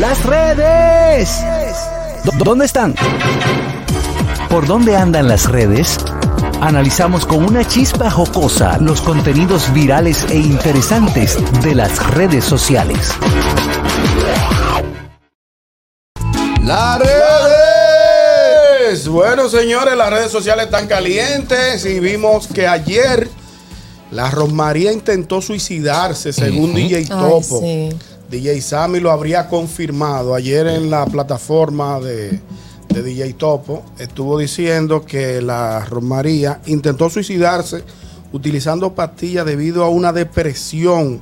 Las redes. ¿Dó- ¿Dónde están? ¿Por dónde andan las redes? Analizamos con una chispa jocosa los contenidos virales e interesantes de las redes sociales. Las redes. Bueno, señores, las redes sociales están calientes y vimos que ayer la Rosmaría intentó suicidarse, según DJ Ay, Topo. sí. DJ Sammy lo habría confirmado ayer en la plataforma de, de DJ Topo. Estuvo diciendo que la Rosmaría intentó suicidarse utilizando pastillas debido a una depresión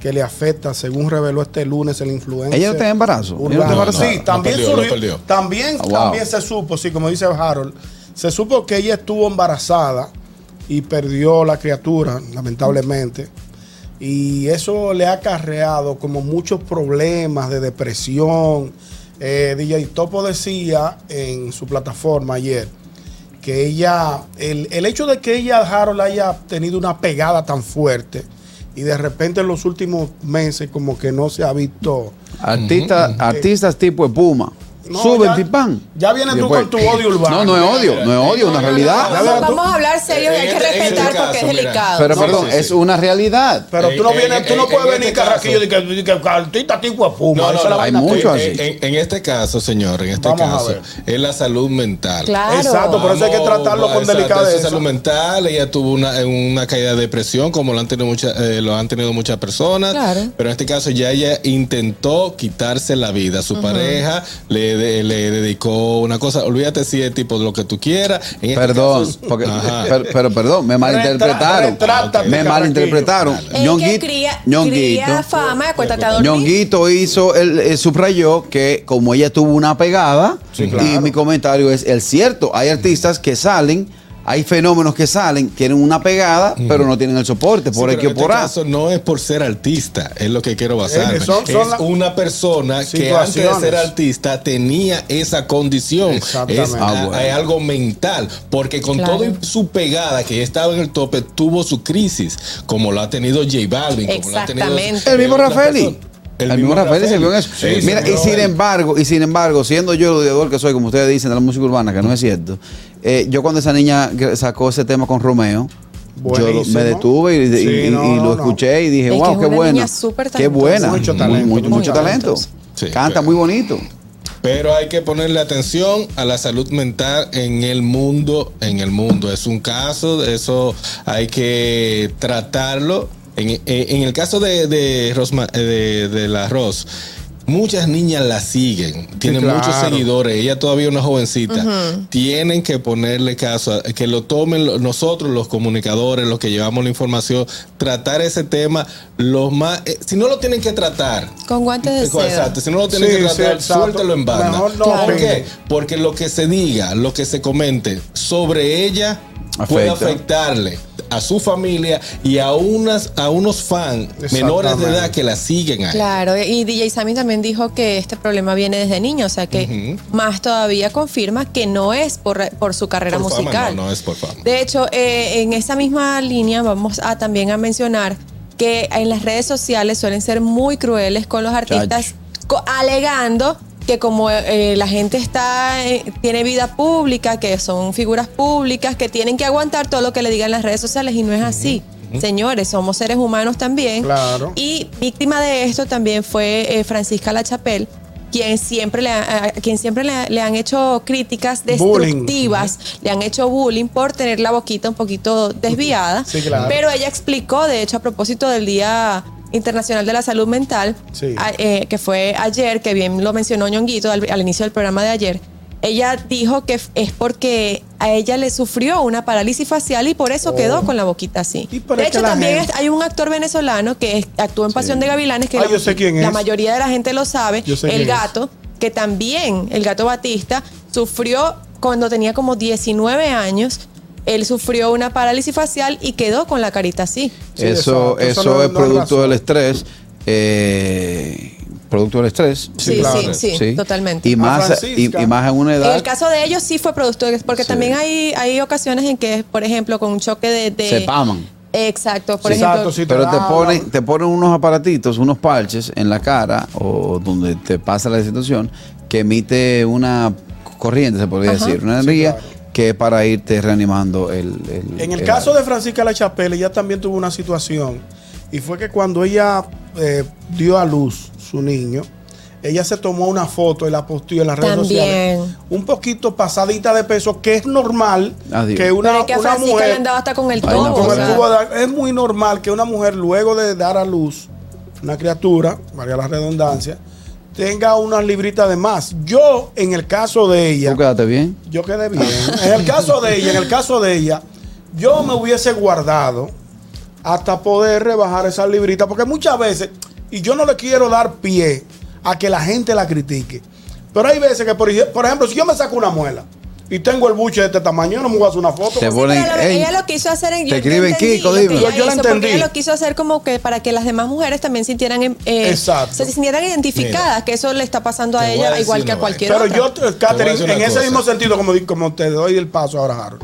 que le afecta, según reveló este lunes el influencer. ¿Ella no tiene embarazo? ¿Ella no urbano. está? Sí, también, perdió, surgió- perdió. también, Ah, wow. también se supo, sí, como dice Harold, se supo que ella estuvo embarazada y perdió la criatura, lamentablemente. Y eso le ha acarreado como muchos problemas de depresión. Eh, DJ Topo decía en su plataforma ayer que ella, el, el hecho de que ella, Harold, haya tenido una pegada tan fuerte y de repente en los últimos meses como que no se ha visto... Artistas, artistas tipo Espuma. No, Suben, ya- pipán. ya vienes Y tú después- con tu odio urbano. No, no es odio, no es odio, una realidad. Vamos, a hablar serio y hay que este- este respetar porque es delicado. Pero perdón, es una realidad. Pero tú no vienes, tú no en- puedes en venir este carraquillo de que, artista tipo es no, hay vaina mucho tuya. así. En, este caso, señor, en este caso, es la salud mental. Claro. Exacto, por eso hay que tratarlo con delicadeza. es salud mental, ella tuvo una, una caída de depresión, como lo han tenido muchas, eh, lo han tenido muchas personas. Claro. Pero en este caso ya ella intentó quitarse la vida. Su pareja le, de- le dedicó una cosa. Olvídate si es tipo de lo que tú quieras. En este Perdón, caso- porque, pero, pero perdón, me malinterpretaron. retrátate, me Carraquillo. malinterpretaron. Ñonguito- cría, Ñonguito- cría fama. Ñonguito hizo, el, subrayó que como ella tuvo una pegada, y claro. mi comentario es el cierto, hay artistas que salen, hay fenómenos que salen, tienen una pegada, pero no tienen el soporte, Sí, por pero el que en este por A. caso no es por ser artista, es lo que quiero basarme. Eh, son- son es la- una persona que antes de ser artista tenía esa condición. Exactamente. Es, Ah, bueno. es algo mental, porque con Claro. todo y su pegada que estaba en el tope tuvo su crisis, como lo ha tenido J Balvin, como lo ha tenido Exactamente. El mismo Rafaeli. El, mismo Rafael se vio en eso. Sí, Mira, y sin embargo, y sin embargo, siendo yo el odiador que soy, como ustedes dicen, de la música urbana, que no es cierto, eh, yo cuando esa niña sacó ese tema con Romeo, yo me detuve y, y- Sí, y- no, y no, lo no. escuché y dije, Es wow, qué buena. niña súper Qué buena. Mucho talento, mucho, muy mucho talento. Sí, Canta pero- muy bonito. Pero hay que ponerle atención a la salud mental en el mundo, en el mundo. Es un caso, eso hay que tratarlo. En, en- el caso de, de, Rosma- eh, de, de la Ros, muchas niñas la siguen, tienen claro. muchos seguidores, ella todavía es una jovencita. Tienen que ponerle caso, a- que lo tomen nosotros, los comunicadores, los que llevamos la información, tratar ese tema los más... eh, si no lo tienen que tratar, Con guantes de seda. Exacto, si no lo tienen Sí, que sí, tratar, exacto. suéltelo en banda. Mejor no ¿Por opine. qué? Porque lo que se diga, lo que se comente sobre ella puede Afecta. afectarle a su familia y a unas a unos fans menores de edad que la siguen ahí. Claro, y DJ Sammy también dijo que este problema viene desde niño, o sea que más todavía confirma que no es por, por su carrera Por fama, musical. no, no es por fama. De hecho, eh, en esa misma línea vamos a también a mencionar que en las redes sociales suelen ser muy crueles con los artistas, co- alegando que como eh, la gente está eh, tiene vida pública, que son figuras públicas, que tienen que aguantar todo lo que le digan las redes sociales y no es así. Señores, somos seres humanos también. Claro. Y víctima de esto también fue eh, Francisca Lachapelle, quien siempre le, ha- quien siempre le, le han hecho críticas Bullying. destructivas, le han hecho bullying por tener la boquita un poquito desviada. Sí, claro. Pero ella explicó, de hecho, a propósito del Día Internacional de la Salud Mental, Sí. a- eh, que fue ayer, que bien lo mencionó Ñonguito al, al inicio del programa de ayer. Ella dijo que es porque a ella le sufrió una parálisis facial y por eso quedó con la boquita así. Oh. De hecho, también gente- hay un actor venezolano que actuó en Pasión de Gavilanes, que Ah, la, mayoría de la gente lo sabe, el es. gato, que también, el gato Batista, sufrió cuando tenía como 19 años, él sufrió una parálisis facial y quedó con la carita así. Sí, eso. Eso eso no- es no producto razón. del estrés. eh, producto del estrés. Sí, sí, claro. sí, totalmente. Y más, y, Francisca. y más en una En edad. el caso de ellos sí fue producto, de- porque Sí. también hay, hay ocasiones en que, por ejemplo, con un choque de... de- Se paman. Exacto, por Sí, ejemplo. exacto, sí. Pero te ponen, te ponen unos aparatitos, unos parches en la cara o donde te pasa la situación que emite una corriente, se podría Ajá. decir, una Sí, energía claro. Que es para irte reanimando el... el- En el el caso de Francisca La Chapelle, ella también tuvo una situación. Y fue que cuando ella eh, dio a luz su niño, ella se tomó una foto y la posteó en las redes También. sociales. Un poquito pasadita de peso, que es normal Adiós. que una, Pero es que a una Francisca mujer. le andaba hasta con el Ay, tobo. no, con o el sea. tubo de- es muy normal que una mujer, luego de dar a luz una criatura, varía la redundancia, tenga unas libritas de más. Yo, en el caso de ella. ¿Tú quedaste bien? Yo quedé bien. En el caso de ella, en el caso de ella, yo me hubiese guardado hasta poder rebajar esa librita, porque muchas veces, y yo no le quiero dar pie a que la gente la critique, pero hay veces que, por, por ejemplo, si yo me saco una muela y tengo el buche de este tamaño, yo no me voy a hacer una foto. Te Sí, ponen, pero lo- "Ey, ella lo quiso hacer en te yo escriben entendí Kiko, lo dime". ella Yo- porque entendí. ella lo quiso hacer como que para que las demás mujeres también sintieran eh, Exacto. se sintieran identificadas que eso le está pasando a ella igual que a cualquier Pero otra. yo, eh, Catherine, en ese mismo sentido, como, como te doy el paso ahora, Harold,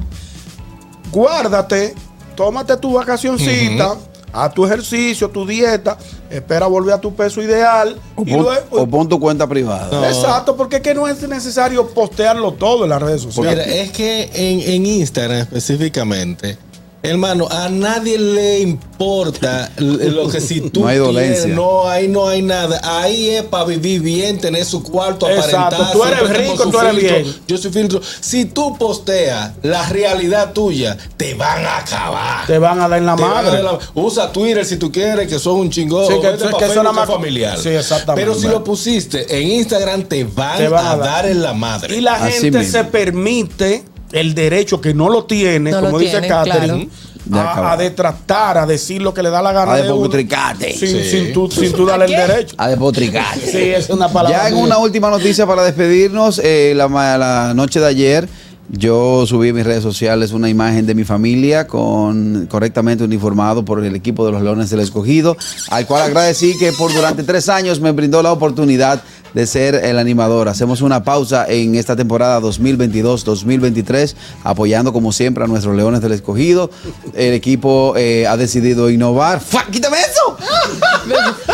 guárdate, tómate tu vacacioncita, haz tu ejercicio, tu dieta, espera volver a tu peso ideal. o, y pon, luego- o pon tu cuenta privada. No. Exacto, porque es que no es necesario postearlo todo en las redes sociales. Mira, es que en, en Instagram específicamente, hermano, a nadie le importa lo que si tú No hay quieres, dolencia. no hay, no hay nada. Ahí es para vivir bien, tener su cuarto, Exacto, aparentar. tú eres rico, tú eres filtro. bien. Yo soy filtro. Si tú posteas la realidad tuya, te van a acabar. Te van a dar en la Te madre. la- Usa Twitter si tú quieres, que son un chingón. Sí, que- Vete más- familiar. Sí, exactamente. Pero si lo pusiste en Instagram, te van, Te van a, a dar. dar en la madre. Y la Así gente mismo. se permite el derecho que no lo tiene, No lo como dice Catherine, De a, a detratar, a decir lo que le da la gana A despotricarte. sin, Sí. sin tú, sin tú darle el derecho. A despotricarte. Sí, es una palabra. Ya en una última noticia para despedirnos, eh, la, la noche de ayer yo subí en mis redes sociales una imagen de mi familia con correctamente uniformado por el equipo de los Leones del Escogido, al cual agradecí que por durante tres años me brindó la oportunidad de ser el animador. Hacemos una pausa en esta temporada 2022-2023, apoyando como siempre a nuestros Leones del Escogido. El equipo eh, ha decidido innovar. ¡Quítame eso!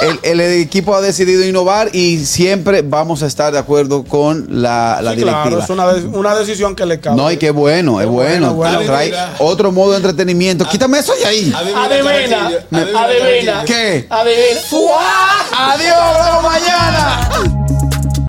el, el equipo ha decidido innovar y siempre vamos a estar de acuerdo con la, la Sí, directiva. claro, es una, de- una decisión que le cabe. No, y qué bueno, es bueno. bueno, bueno. Trae Adivina. otro modo de entretenimiento. Quítame eso de ahí. Adivina, adivina. Adivina. ¿Qué? Adivina. Adiós, nos vemos mañana.